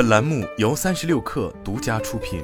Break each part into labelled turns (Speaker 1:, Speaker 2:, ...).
Speaker 1: 本栏目由三十六氪独家出品。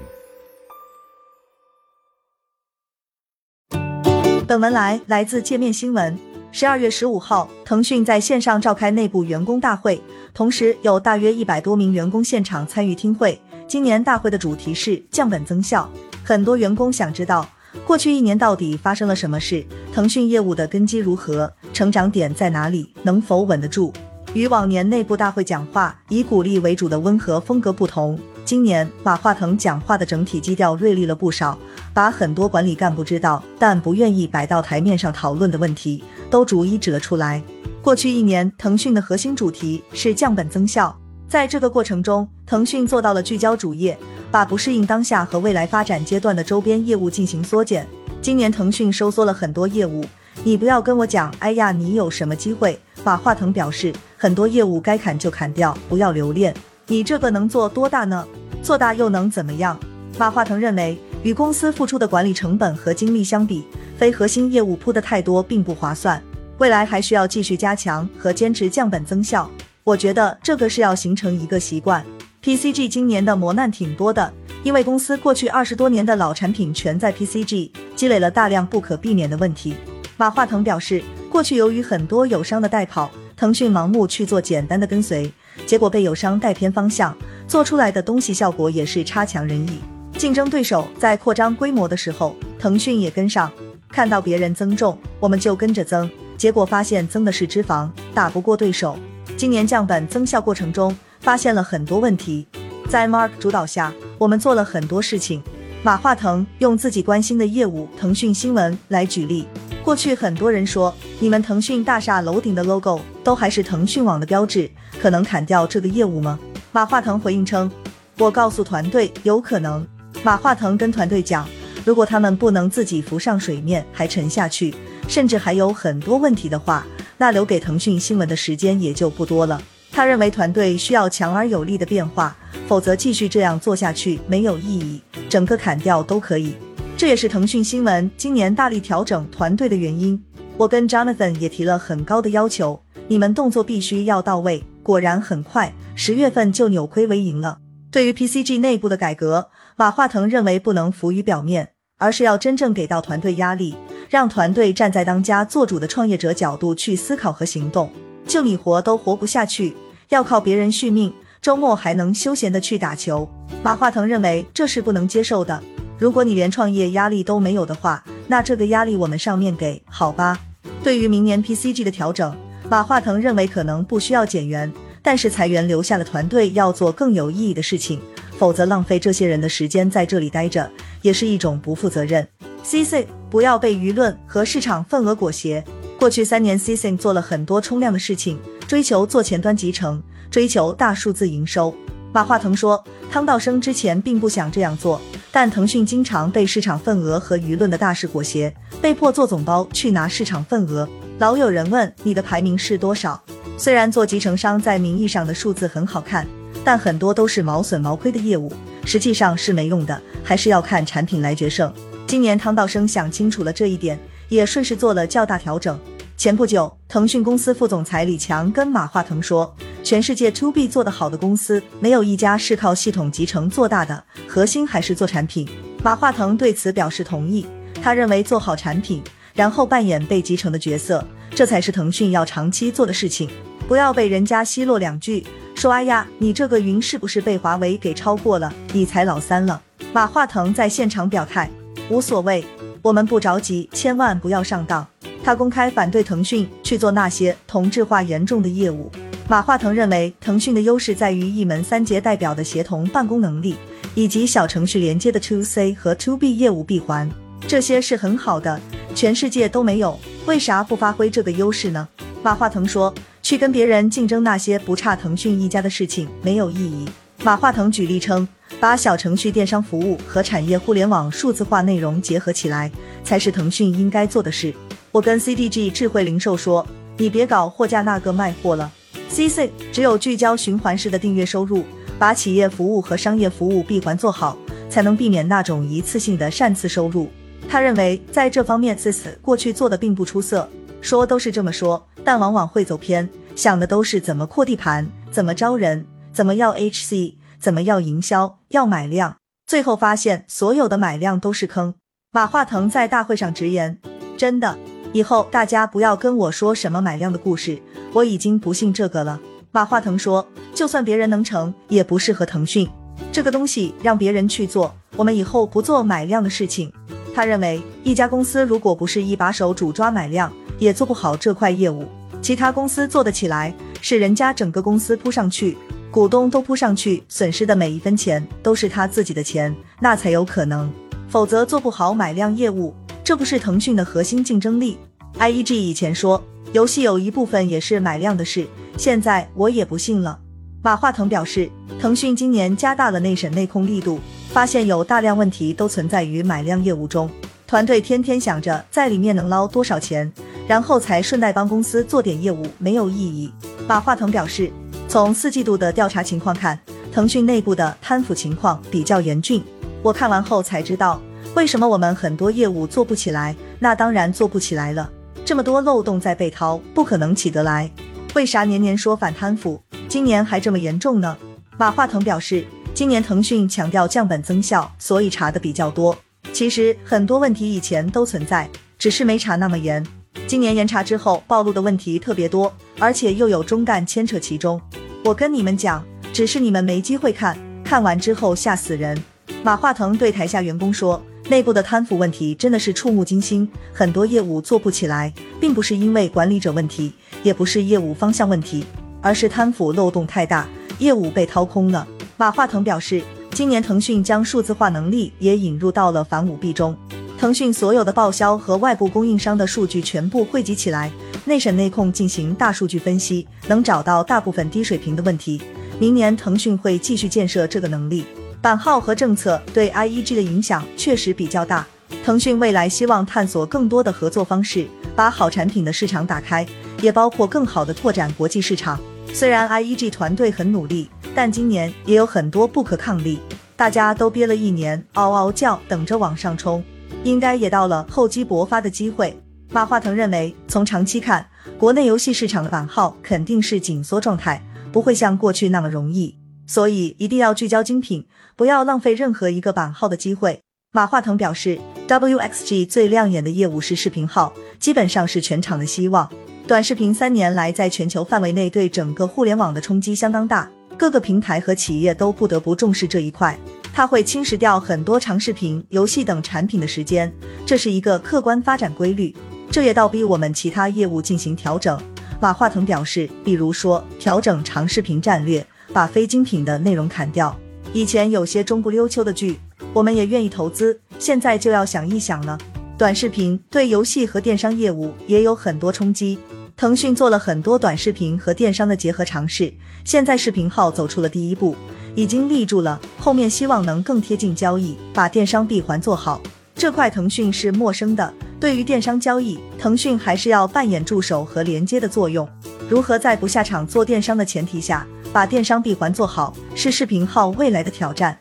Speaker 2: 本文来来自界面新闻。十二月十五号，腾讯在线上召开内部员工大会，同时有大约一百多名员工现场参与听会。今年大会的主题是降本增效，很多员工想知道过去一年到底发生了什么事，腾讯业务的根基如何，成长点在哪里，能否稳得住。与往年内部大会讲话以鼓励为主的温和风格不同，今年马化腾讲话的整体基调锐利了不少，把很多管理干部知道但不愿意摆到台面上讨论的问题。都逐一指了出来。过去一年，腾讯的核心主题是降本增效。在这个过程中，腾讯做到了聚焦主业，把不适应当下和未来发展阶段的周边业务进行缩减。今年腾讯收缩了很多业务，你不要跟我讲，哎呀，你有什么机会？马化腾表示，很多业务该砍就砍掉，不要留恋。你这个能做多大呢？做大又能怎么样？马化腾认为，与公司付出的管理成本和精力相比。非核心业务铺的太多并不划算，未来还需要继续加强和坚持降本增效。我觉得这个是要形成一个习惯。PCG 今年的磨难挺多的，因为公司过去二十多年的老产品全在 PCG 积累了大量不可避免的问题。马化腾表示，过去由于很多友商的代跑，腾讯盲目去做简单的跟随，结果被友商带偏方向，做出来的东西效果也是差强人意。竞争对手在扩张规模的时候，腾讯也跟上。看到别人增重，我们就跟着增，结果发现增的是脂肪，打不过对手。今年降本增效过程中，发现了很多问题。在 Mark 主导下，我们做了很多事情。马化腾用自己关心的业务腾讯新闻来举例。过去很多人说，你们腾讯大厦楼顶的 logo 都还是腾讯网的标志，可能砍掉这个业务吗？马化腾回应称，我告诉团队，有可能。马化腾跟团队讲。如果他们不能自己浮上水面，还沉下去，甚至还有很多问题的话，那留给腾讯新闻的时间也就不多了。他认为团队需要强而有力的变化，否则继续这样做下去没有意义，整个砍掉都可以。这也是腾讯新闻今年大力调整团队的原因。我跟 Jonathan 也提了很高的要求，你们动作必须要到位。果然很快，十月份就扭亏为盈了。对于 PCG 内部的改革，马化腾认为不能浮于表面。而是要真正给到团队压力，让团队站在当家做主的创业者角度去思考和行动。就你活都活不下去，要靠别人续命，周末还能休闲的去打球。马化腾认为这是不能接受的。如果你连创业压力都没有的话，那这个压力我们上面给好吧？对于明年 PCG 的调整，马化腾认为可能不需要减员，但是裁员留下的团队要做更有意义的事情。否则浪费这些人的时间在这里待着，也是一种不负责任。C C 不要被舆论和市场份额裹挟。过去三年，C C 做了很多冲量的事情，追求做前端集成，追求大数字营收。马化腾说，汤道生之前并不想这样做，但腾讯经常被市场份额和舆论的大势裹挟，被迫做总包去拿市场份额。老有人问你的排名是多少？虽然做集成商在名义上的数字很好看。但很多都是毛损毛亏的业务，实际上是没用的，还是要看产品来决胜。今年汤道生想清楚了这一点，也顺势做了较大调整。前不久，腾讯公司副总裁李强跟马化腾说，全世界 To B 做得好的公司，没有一家是靠系统集成做大的，核心还是做产品。马化腾对此表示同意，他认为做好产品，然后扮演被集成的角色，这才是腾讯要长期做的事情，不要被人家奚落两句。说哎呀，你这个云是不是被华为给超过了？你才老三了。马化腾在现场表态，无所谓，我们不着急，千万不要上当。他公开反对腾讯去做那些同质化严重的业务。马化腾认为，腾讯的优势在于一门三节代表的协同办公能力，以及小程序连接的 To C 和 To B 业务闭环，这些是很好的，全世界都没有，为啥不发挥这个优势呢？马化腾说。去跟别人竞争那些不差腾讯一家的事情没有意义。马化腾举例称，把小程序电商服务和产业互联网数字化内容结合起来，才是腾讯应该做的事。我跟 CDG 智慧零售说，你别搞货架那个卖货了。CC 只有聚焦循环式的订阅收入，把企业服务和商业服务闭环做好，才能避免那种一次性的擅自收入。他认为在这方面，CC 过去做的并不出色。说都是这么说，但往往会走偏，想的都是怎么扩地盘，怎么招人，怎么要 HC，怎么要营销，要买量，最后发现所有的买量都是坑。马化腾在大会上直言：“真的，以后大家不要跟我说什么买量的故事，我已经不信这个了。”马化腾说：“就算别人能成，也不适合腾讯这个东西，让别人去做，我们以后不做买量的事情。”他认为，一家公司如果不是一把手主抓买量，也做不好这块业务。其他公司做得起来，是人家整个公司扑上去，股东都扑上去，损失的每一分钱都是他自己的钱，那才有可能。否则做不好买量业务，这不是腾讯的核心竞争力。IEG 以前说，游戏有一部分也是买量的事。现在我也不信了。马化腾表示，腾讯今年加大了内审内控力度，发现有大量问题都存在于买量业务中，团队天天想着在里面能捞多少钱，然后才顺带帮公司做点业务，没有意义。马化腾表示，从四季度的调查情况看，腾讯内部的贪腐情况比较严峻。我看完后才知道，为什么我们很多业务做不起来，那当然做不起来了，这么多漏洞在被掏，不可能起得来。为啥年年说反贪腐，今年还这么严重呢？马化腾表示，今年腾讯强调降本增效，所以查的比较多。其实很多问题以前都存在，只是没查那么严。今年严查之后，暴露的问题特别多，而且又有中干牵扯其中。我跟你们讲，只是你们没机会看，看完之后吓死人。马化腾对台下员工说。内部的贪腐问题真的是触目惊心，很多业务做不起来，并不是因为管理者问题，也不是业务方向问题，而是贪腐漏洞太大，业务被掏空了。马化腾表示，今年腾讯将数字化能力也引入到了反舞弊中，腾讯所有的报销和外部供应商的数据全部汇集起来，内审内控进行大数据分析，能找到大部分低水平的问题。明年腾讯会继续建设这个能力。版号和政策对 IEG 的影响确实比较大。腾讯未来希望探索更多的合作方式，把好产品的市场打开，也包括更好的拓展国际市场。虽然 IEG 团队很努力，但今年也有很多不可抗力。大家都憋了一年，嗷嗷叫，等着往上冲，应该也到了厚积薄发的机会。马化腾认为，从长期看，国内游戏市场的版号肯定是紧缩状态，不会像过去那么容易。所以一定要聚焦精品，不要浪费任何一个版号的机会。马化腾表示，WXG 最亮眼的业务是视频号，基本上是全场的希望。短视频三年来在全球范围内对整个互联网的冲击相当大，各个平台和企业都不得不重视这一块。它会侵蚀掉很多长视频、游戏等产品的时间，这是一个客观发展规律。这也倒逼我们其他业务进行调整。马化腾表示，比如说调整长视频战略。把非精品的内容砍掉。以前有些中不溜秋的剧，我们也愿意投资，现在就要想一想了。短视频对游戏和电商业务也有很多冲击。腾讯做了很多短视频和电商的结合尝试，现在视频号走出了第一步，已经立住了，后面希望能更贴近交易，把电商闭环做好。这块腾讯是陌生的，对于电商交易，腾讯还是要扮演助手和连接的作用。如何在不下场做电商的前提下？把电商闭环做好，是视频号未来的挑战。